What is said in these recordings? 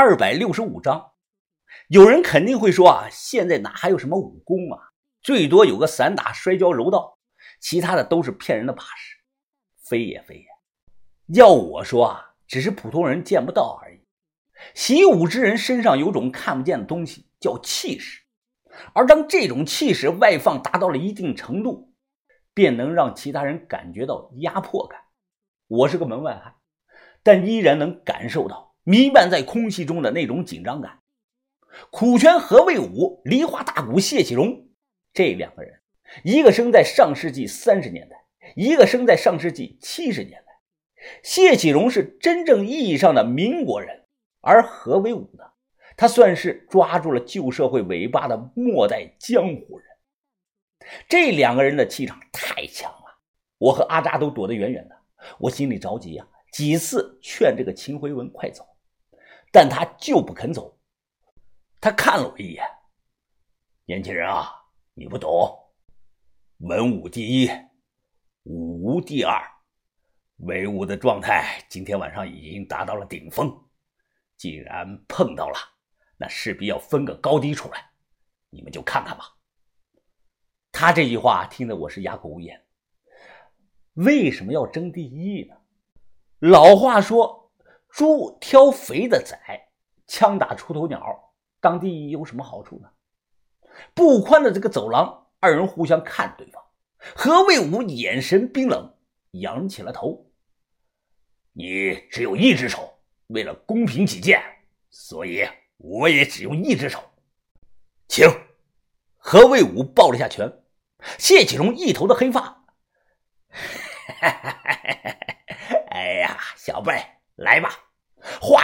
二百六十五章。有人肯定会说啊，现在哪还有什么武功啊？最多有个散打、摔跤、柔道，其他的都是骗人的把式。非也非也，要我说啊，只是普通人见不到而已。习武之人身上有种看不见的东西，叫气势。而当这种气势外放达到了一定程度，便能让其他人感觉到压迫感。我是个门外汉，但依然能感受到弥漫在空气中的那种紧张感。苦泉何卫武、梨花大鼓谢启荣这两个人，一个生在上世纪三十年代，一个生在上世纪七十年代。谢启荣是真正意义上的民国人，而何卫武呢？他算是抓住了旧社会尾巴的末代江湖人。这两个人的气场太强了，我和阿扎都躲得远远的。我心里着急呀，几次劝这个秦回文快走，但他就不肯走。他看了我一眼，年轻人啊，你不懂，文武第一，武无第二，威武的状态今天晚上已经达到了顶峰，既然碰到了，那势必要分个高低出来，你们就看看吧。他这句话听得我是哑口无言。为什么要争第一呢？老话说，猪挑肥的宰，枪打出头鸟。当地有什么好处呢？不宽的这个走廊，二人互相看对方。何卫武眼神冰冷，仰起了头。你只有一只手，为了公平起见，所以我也只用一只手。请。何卫武抱了下拳。谢启荣一头的黑发。哎 呀，小辈，来吧。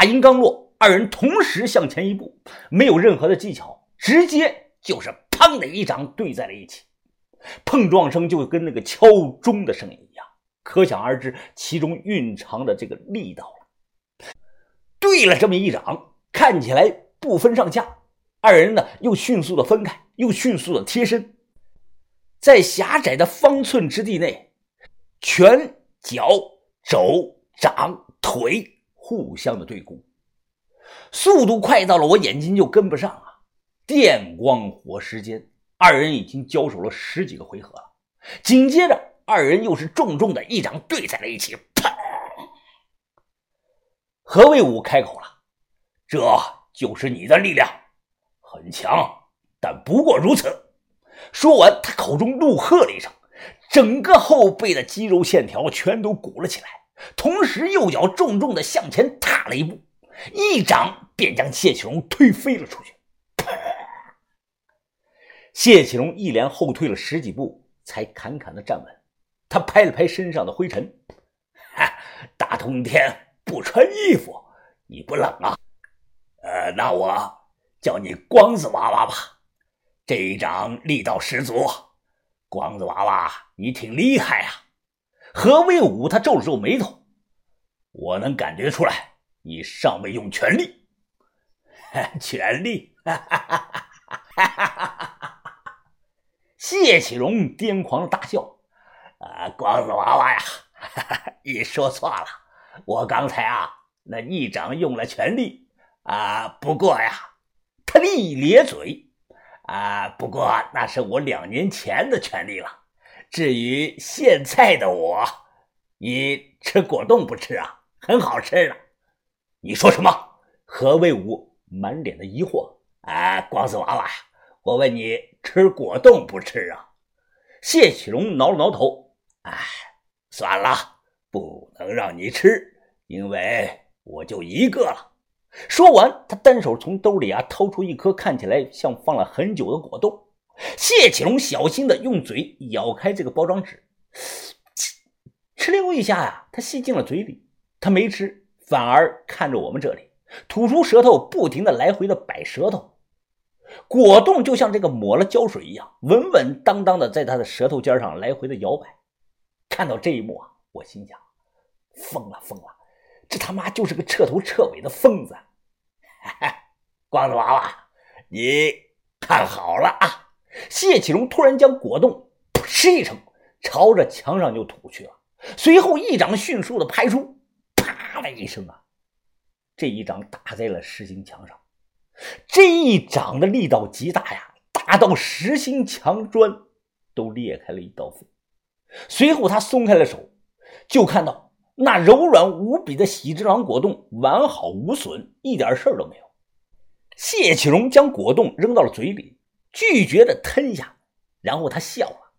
话音刚落。二人同时向前一步，没有任何的技巧，直接就是“砰”的一掌对在了一起，碰撞声就跟那个敲钟的声音一样，可想而知其中蕴藏的这个力道了。对了这么一掌，看起来不分上下，二人呢又迅速的分开，又迅速的贴身，在狭窄的方寸之地内，拳脚肘掌腿互相的对攻。速度快到了，我眼睛就跟不上啊！电光火石间，二人已经交手了十几个回合了。紧接着，二人又是重重的一掌对在了一起，砰！何卫武开口了：“这就是你的力量，很强，但不过如此。”说完，他口中怒喝了一声，整个后背的肌肉线条全都鼓了起来，同时右脚重重的向前踏了一步。一掌便将谢启荣推飞了出去。谢启荣一连后退了十几步，才坎坎的站稳。他拍了拍身上的灰尘：“哈，大冬天不穿衣服，你不冷啊？呃，那我叫你光子娃娃吧。这一掌力道十足，光子娃娃，你挺厉害啊。”何卫武他皱了皱眉头：“我能感觉出来。”你尚未用全力，全力！谢启荣癫狂的大笑：“啊，光子娃娃呀，你说错了，我刚才啊，那一掌用了全力啊。不过呀，他一咧嘴，啊，不过那是我两年前的全力了。至于现在的我，你吃果冻不吃啊？很好吃的。”你说什么？何卫武满脸的疑惑。啊，光子娃娃，我问你吃果冻不吃啊？谢启荣挠了挠头。哎，算了，不能让你吃，因为我就一个了。说完，他单手从兜里啊掏出一颗看起来像放了很久的果冻。谢启龙小心的用嘴咬开这个包装纸，哧溜一下呀，他吸进了嘴里。他没吃。反而看着我们这里，吐出舌头，不停的来回的摆舌头，果冻就像这个抹了胶水一样，稳稳当当的在他的舌头尖上来回的摇摆。看到这一幕啊，我心想：疯了疯了，这他妈就是个彻头彻尾的疯子！光子娃娃，你看好了啊！谢启荣突然将果冻噗嗤一声朝着墙上就吐去了，随后一掌迅速的拍出。啪的一声啊！这一掌打在了实心墙上。这一掌的力道极大呀，大到实心墙砖都裂开了一道缝。随后他松开了手，就看到那柔软无比的喜之郎果冻完好无损，一点事儿都没有。谢启荣将果冻扔到了嘴里，拒绝的吞下，然后他笑了：“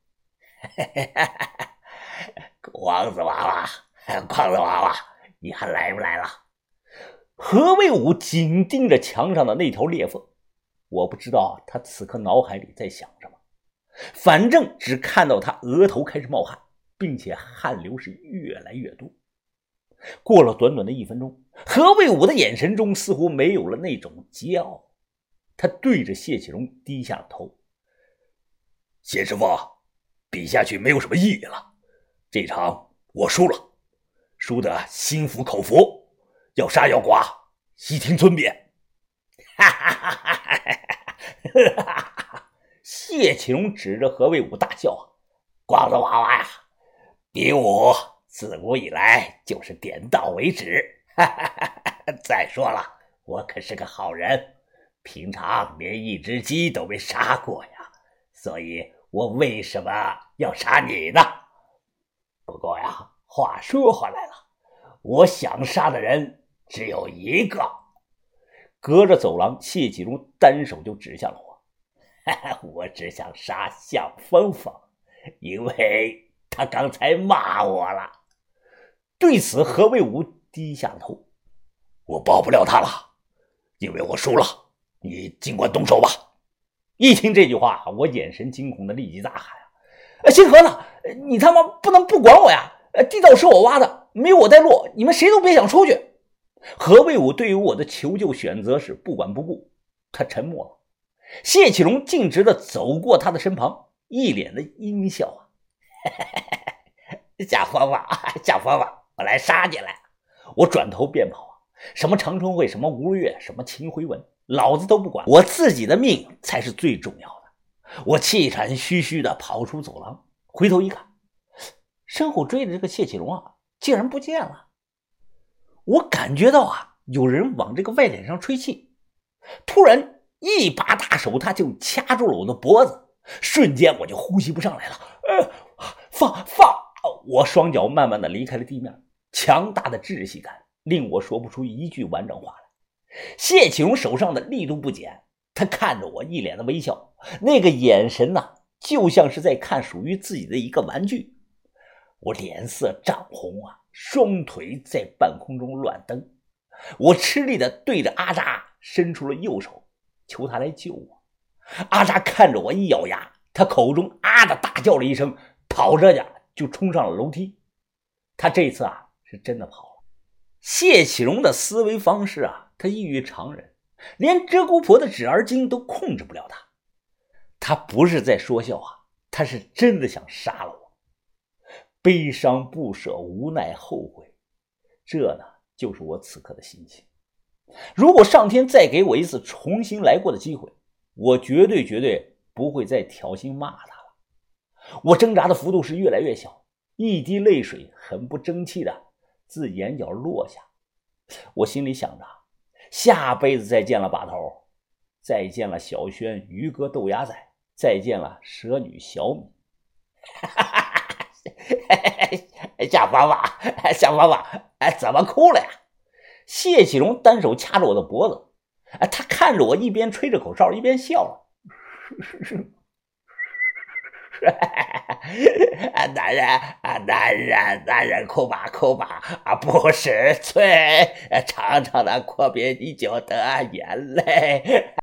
光子娃娃，光子娃娃，你还来不来了？”何卫武紧盯着墙上的那条裂缝，我不知道他此刻脑海里在想什么，反正只看到他额头开始冒汗，并且汗流是越来越多。过了短短的一分钟，何卫武的眼神中似乎没有了那种桀骜，他对着谢启荣低下了头：“谢师傅，比下去没有什么意义了，这场我输了，输得心服口服。”要杀要剐，悉听尊便。哈哈哈哈哈！谢启荣指着何卫武大笑：“光子娃娃呀，比武自古以来就是点到为止。哈哈哈哈再说了，我可是个好人，平常连一只鸡都没杀过呀，所以我为什么要杀你呢？不过呀，话说回来了，我想杀的人。”只有一个，隔着走廊，谢启荣单手就指向了我。我只想杀向峰峰，因为他刚才骂我了。对此，何卫武低下头。我保不了他了，因为我输了。你尽管动手吧。一听这句话，我眼神惊恐的立即大喊：“啊，星河呢？你他妈不能不管我呀！地道是我挖的，没有我带路，你们谁都别想出去。”何卫武对于我的求救选择是不管不顾，他沉默了。谢启荣径直的走过他的身旁，一脸的阴笑啊！小佛佛，小佛佛，我来杀你来！我转头便跑啊！什么长春会，什么吴越，什么秦回文，老子都不管，我自己的命才是最重要的。我气喘吁吁的跑出走廊，回头一看，身后追的这个谢启荣啊，竟然不见了。我感觉到啊，有人往这个外脸上吹气，突然一把大手他就掐住了我的脖子，瞬间我就呼吸不上来了。呃，放放！我双脚慢慢的离开了地面，强大的窒息感令我说不出一句完整话来。谢启荣手上的力度不减，他看着我一脸的微笑，那个眼神呐，就像是在看属于自己的一个玩具。我脸色涨红啊。双腿在半空中乱蹬，我吃力的对着阿扎伸出了右手，求他来救我。阿扎看着我一咬牙，他口中啊的大叫了一声，跑着呀就冲上了楼梯。他这次啊是真的跑了。谢启荣的思维方式啊，他异于常人，连鹧鸪婆的纸儿精都控制不了他。他不是在说笑啊，他是真的想杀了我。悲伤、不舍、无奈、后悔，这呢，就是我此刻的心情。如果上天再给我一次重新来过的机会，我绝对绝对不会再挑衅骂他了。我挣扎的幅度是越来越小，一滴泪水很不争气的自眼角落下。我心里想着，下辈子再见了，把头，再见了，小轩、鱼哥、豆芽仔，再见了，蛇女小米。哈哈哈。小芳芳，小芳芳，哎，怎么哭了呀？谢启荣单手掐着我的脖子，哎，他看着我一边吹着口哨一边笑了。男人啊，男人，男人哭吧，哭吧，啊，不是罪，长长的阔别你就得眼泪。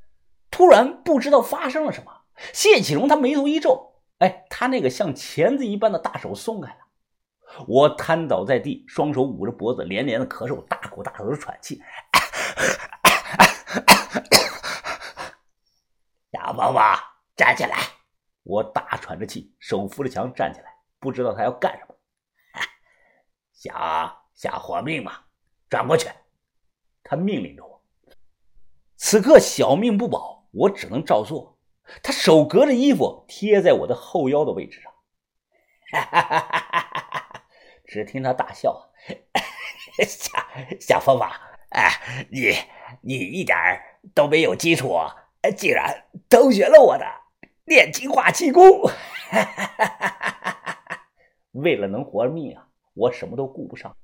突然不知道发生了什么，谢启荣他眉头一皱。哎，他那个像钳子一般的大手松开了，我瘫倒在地，双手捂着脖子，连连的咳嗽，大口大口的喘气。小宝宝，站起来！我大喘着气，手扶着墙站起来，不知道他要干什么。想想活命吗？转过去！他命令着我。此刻小命不保，我只能照做。他手隔着衣服贴在我的后腰的位置上，哈哈哈哈哈只听他大笑：“小小峰峰，哎，你你一点都没有基础，竟然偷学了我的炼金化气功！为了能活命啊，我什么都顾不上，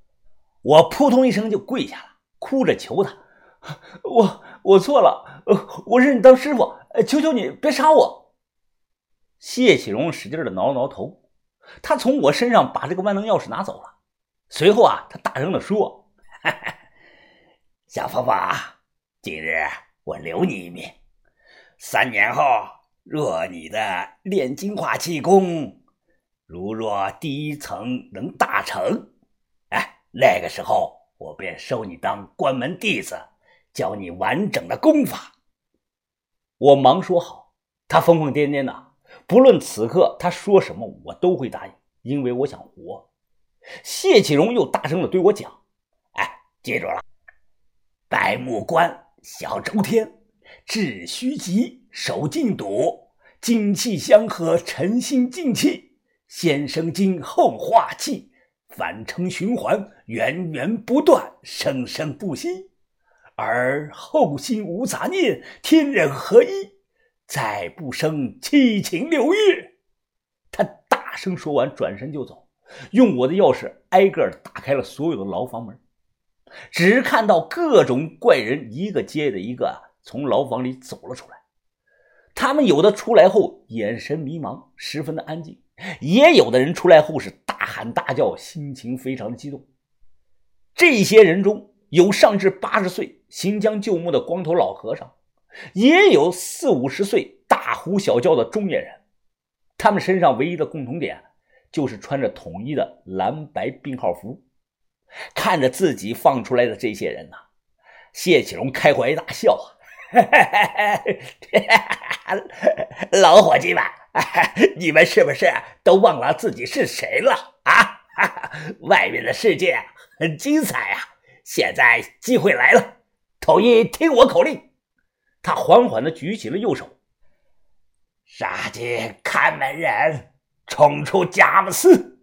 我扑通一声就跪下了，哭着求他：“我我错了，我认你当师傅，求求你别杀我。”谢启荣使劲的挠了挠头，他从我身上把这个万能钥匙拿走了。随后啊，他大声的说：“ 小凤凤，今日我留你一命。三年后，若你的炼金化气功，如若第一层能大成，哎，那个时候我便收你当关门弟子，教你完整的功法。”我忙说好，他疯疯癫癫的。不论此刻他说什么，我都会答应，因为我想活。谢启荣又大声的对我讲：“哎，记住了，白木关小周天，治虚极，守静笃，精气相合，沉心静气，先生精，后化气，反成循环，源源不断，生生不息，而后心无杂念，天人合一。”再不生七情六欲，他大声说完，转身就走，用我的钥匙挨个打开了所有的牢房门。只看到各种怪人一个接着一个从牢房里走了出来，他们有的出来后眼神迷茫，十分的安静；也有的人出来后是大喊大叫，心情非常的激动。这些人中有上至八十岁行将就木的光头老和尚。也有四五十岁大呼小叫的中年人，他们身上唯一的共同点就是穿着统一的蓝白病号服。看着自己放出来的这些人呐，谢启荣开怀大笑啊！老伙计们，你们是不是都忘了自己是谁了啊？外面的世界很精彩啊！现在机会来了，统一听我口令。他缓缓地举起了右手，杀进看门人，冲出佳木斯。